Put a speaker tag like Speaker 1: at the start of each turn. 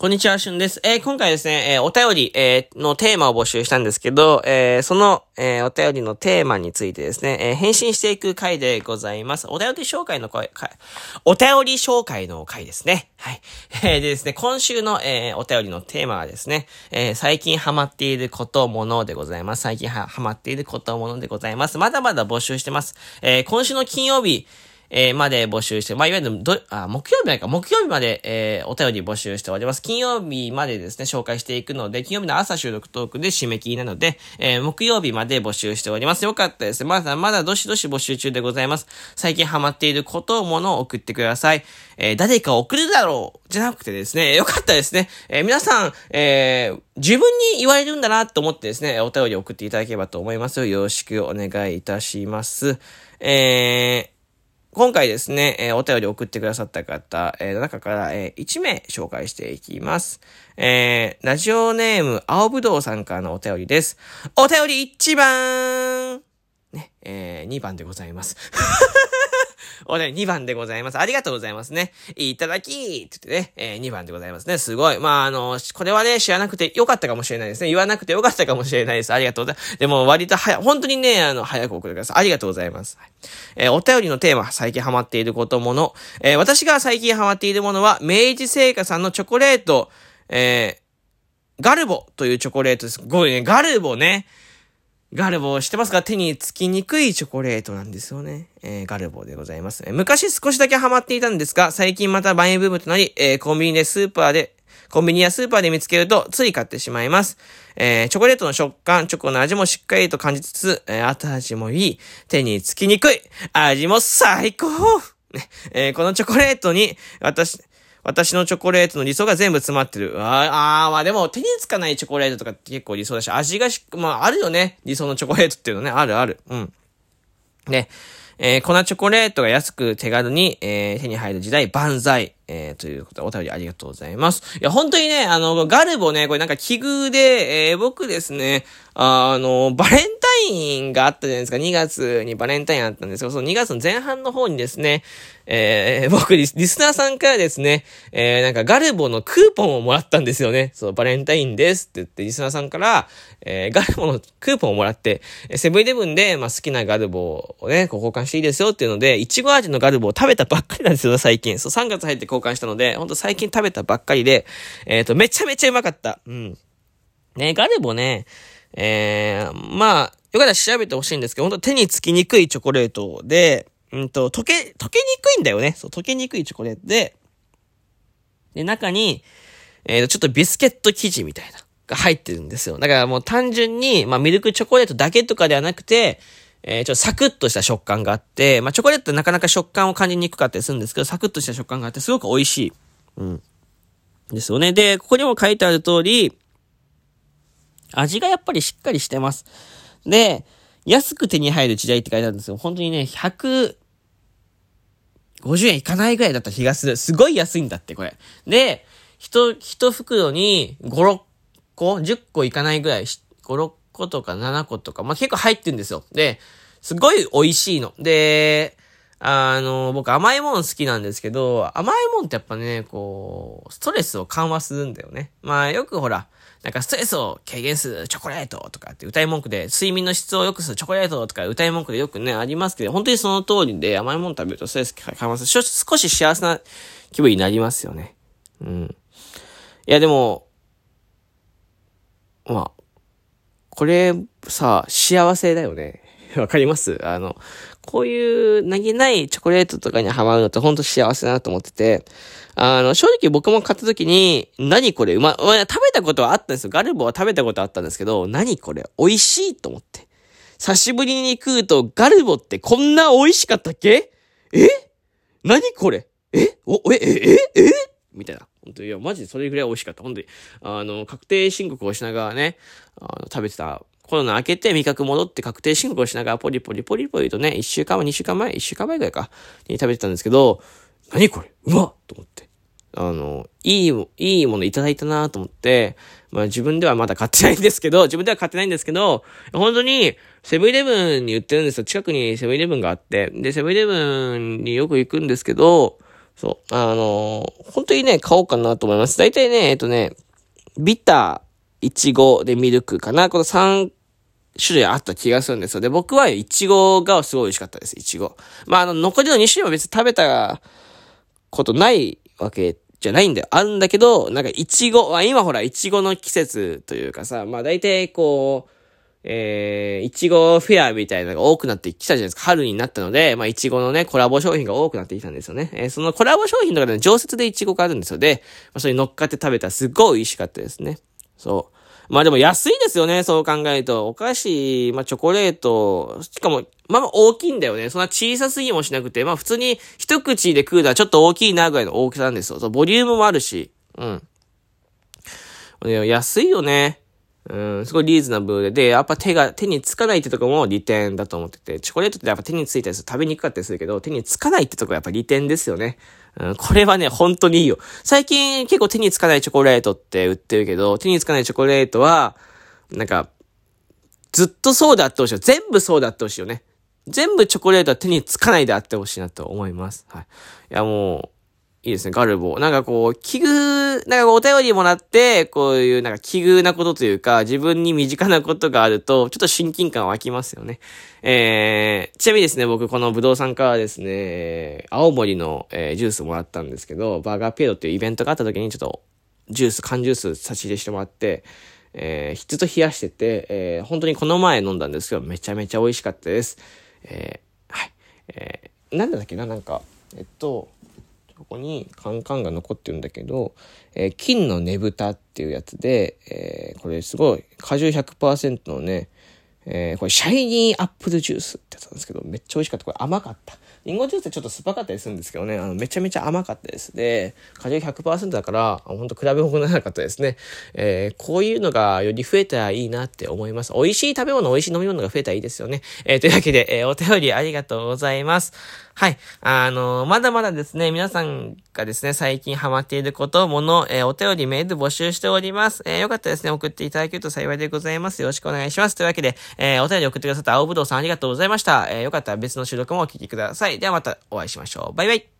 Speaker 1: こんにちは、しゅんです。えー、今回ですね、えー、お便り、えー、のテーマを募集したんですけど、えその、えお便りのテーマについてですね、え返信していく回でございます。お便り紹介の回、お便り紹介の回ですね。はい。えでですね、今週の、えお便りのテーマはですね、え最近ハマっていること、ものでございます。最近はハマっていること、ものでございます。まだまだ募集してます。え今週の金曜日、えー、まで募集して、まあ、いわゆる、ど、あ、木曜日ないか、木曜日まで、えー、お便り募集しております。金曜日までですね、紹介していくので、金曜日の朝収録トークで締め切りなので、えー、木曜日まで募集しております。よかったですね。まだまだどしどし募集中でございます。最近ハマっていることを、ものを送ってください。えー、誰か送るだろうじゃなくてですね、よかったですね。えー、皆さん、えー、自分に言われるんだなと思ってですね、お便り送っていただければと思いますよろしくお願いいたします。えー、今回ですね、えー、お便り送ってくださった方、えー、の中から、えー、1名紹介していきます。えー、ラジオネーム、青ぶどうさんからのお便りです。お便り1番ね、えー、2番でございます。おね、2番でございます。ありがとうございますね。いただきって言ってね、えー、2番でございますね。すごい。まあ、あの、これはね、知らなくてよかったかもしれないですね。言わなくてよかったかもしれないです。ありがとうございます。でも、割と早、本当にね、あの、早く送ってください。ありがとうございます。えー、お便りのテーマ、最近ハマっていることもの。えー、私が最近ハマっているものは、明治製菓さんのチョコレート、えー、ガルボというチョコレートです。すごいね。ガルボね。ガルボー知ってますか手につきにくいチョコレートなんですよね。えー、ガルボーでございます、昔少しだけハマっていたんですが、最近またバインブームとなり、えー、コンビニでスーパーで、コンビニやスーパーで見つけるとつい買ってしまいます。えー、チョコレートの食感、チョコの味もしっかりと感じつつ、えー、後味もいい、手につきにくい、味も最高。ね、えー、このチョコレートに、私、私のチョコレートの理想が全部詰まってる。ああ、まあでも手につかないチョコレートとかって結構理想だし、味がし、まああるよね。理想のチョコレートっていうのね。あるある。うん。ね。えー、粉チョコレートが安く手軽に、えー、手に入る時代、万歳。えー、ということで、お便りありがとうございます。いや、本当にね、あの、ガルボね、これなんか奇遇で、えー、僕ですね、あの、バレンインがあったじゃないですか。2月にバレンタインあったんですけど、その2月の前半の方にですね、えー、僕リス、リスナーさんからですね、えー、なんかガルボのクーポンをもらったんですよね。そう、バレンタインですって言って、リスナーさんから、えー、ガルボのクーポンをもらって、セブンイレブンで、まあ、好きなガルボをね、こう交換していいですよっていうので、いちご味のガルボを食べたばっかりなんですよ、最近。そう、3月入って交換したので、ほんと最近食べたばっかりで、えっ、ー、と、めちゃめちゃうまかった。うん。ね、ガルボね、えー、まあ、よかったら調べてほしいんですけど、ほんと手につきにくいチョコレートで、うんと、溶け、溶けにくいんだよね。そう、溶けにくいチョコレートで、で、中に、えっー、ちょっとビスケット生地みたいな、が入ってるんですよ。だからもう単純に、まあ、ミルクチョコレートだけとかではなくて、えー、ちょっとサクッとした食感があって、まあ、チョコレートってなかなか食感を感じにくかったりするんですけど、サクッとした食感があって、すごく美味しい。うん。ですよね。で、ここにも書いてある通り、味がやっぱりしっかりしてます。で、安く手に入る時代って書いてあるんですよ。本当にね、150円いかないぐらいだった気がする。すごい安いんだって、これ。で、一、一袋に5、6個 ?10 個いかないぐらい、5、6個とか7個とか、まあ、結構入ってるんですよ。で、すごい美味しいの。で、あの、僕甘いもん好きなんですけど、甘いもんってやっぱね、こう、ストレスを緩和するんだよね。まあよくほら、なんかストレスを軽減するチョコレートとかって歌い文句で、睡眠の質を良くするチョコレートとか歌い文句でよくね、ありますけど、本当にその通りで甘いもの食べるとストレス緩和する。少し幸せな気分になりますよね。うん。いやでも、まあ、これさ、幸せだよね。わかります？あの、こういう何気ないチョコレートとかにハマるのってほんと幸せだなと思ってて、あの、正直僕も買った時に、何これうま、食べたことはあったんですよ。ガルボは食べたことあったんですけど、何これ美味しいと思って。久しぶりに食うと、ガルボってこんな美味しかったっけ？え？何これ？え？お、え、え、え、え？みたいな。本当、いや、マジでそれぐらい美味しかった。本当に。あの、確定申告をしながらね、あの、食べてたコロナ明けて味覚戻って確定申告をしながらポリポリポリポリとね、一週間前、二週間前、一週間前ぐらいか、に食べてたんですけど、何これ？うまっと思って。あの、いい、いいものいただいたなと思って、まあ自分ではまだ買ってないんですけど、自分では買ってないんですけど、本当に、セブンイレブンに売ってるんですよ。近くにセブンイレブンがあって。で、セブンイレブンによく行くんですけど、そう。あの、本当にね、買おうかなと思います。大体ね、えっとね、ビター、イチゴでミルクかな。この3種類あった気がするんですよ。で、僕はイチゴがすごい美味しかったです、イチゴ。まあ、あの、残りの2種類は別に食べたことないわけじゃないんだよ。あるんだけど、なんかイチゴ、あ今ほら、イチゴの季節というかさ、まあ大体こう、えー、いちごフェアみたいなのが多くなってきたじゃないですか。春になったので、まあ、いちごのね、コラボ商品が多くなってきたんですよね。えー、そのコラボ商品とかで、ね、常設でいちごがあるんですよ。で、まあ、それに乗っかって食べたらすっごい美味しかったですね。そう。まあでも安いですよね、そう考えると。お菓子、まあチョコレート、しかも、まあまあ大きいんだよね。そんな小さすぎもしなくて、まあ普通に一口で食うのはちょっと大きいなぐらいの大きさなんですよ。そう、ボリュームもあるし。うん。安いよね。うん、すごいリーズナブルで、で、やっぱ手が、手につかないってとこも利点だと思ってて、チョコレートってやっぱ手についたりする食べにくかったりするけど、手につかないってとこやっぱ利点ですよね。うん、これはね、本当にいいよ。最近結構手につかないチョコレートって売ってるけど、手につかないチョコレートは、なんか、ずっとそうであってほしいよ。全部そうであってほしいよね。全部チョコレートは手につかないであってほしいなと思います。はい。いやもう、いいですね、ガルボ。なんかこう、奇遇、なんかお便りもらって、こういうなんか奇遇なことというか、自分に身近なことがあると、ちょっと親近感湧きますよね。えー、ちなみにですね、僕この武道さんからですね、青森の、えー、ジュースもらったんですけど、バーガーペイドっていうイベントがあった時にちょっと、ジュース、缶ジュース差し入れしてもらって、えー、ずっと冷やしてて、えー、本当にこの前飲んだんですけど、めちゃめちゃ美味しかったです。えー、はい。えー、なんだっけな、なんか、えっと、ここにカンカンが残ってるんだけど、えー、金のねぶたっていうやつで、えー、これすごい果汁100%のね、えー、これシャイニーアップルジュースってやつなんですけど、めっちゃ美味しかった。これ甘かった。リンゴジュースってちょっと酸っぱかったりするんですけどね、あの、めちゃめちゃ甘かったです。で、果汁100%だから、ほんと比べ物なかったですね。えー、こういうのがより増えたらいいなって思います。美味しい食べ物、美味しい飲み物が増えたらいいですよね。えー、というわけで、えー、お便りありがとうございます。はい。あの、まだまだですね、皆さんがですね、最近ハマっていること、もの、えー、お便りメール募集しております。えー、よかったですね、送っていただけると幸いでございます。よろしくお願いします。というわけで、え、お便り送ってくださった青ぶどうさんありがとうございました。えー、よかったら別の収録もお聴きください。ではまたお会いしましょう。バイバイ。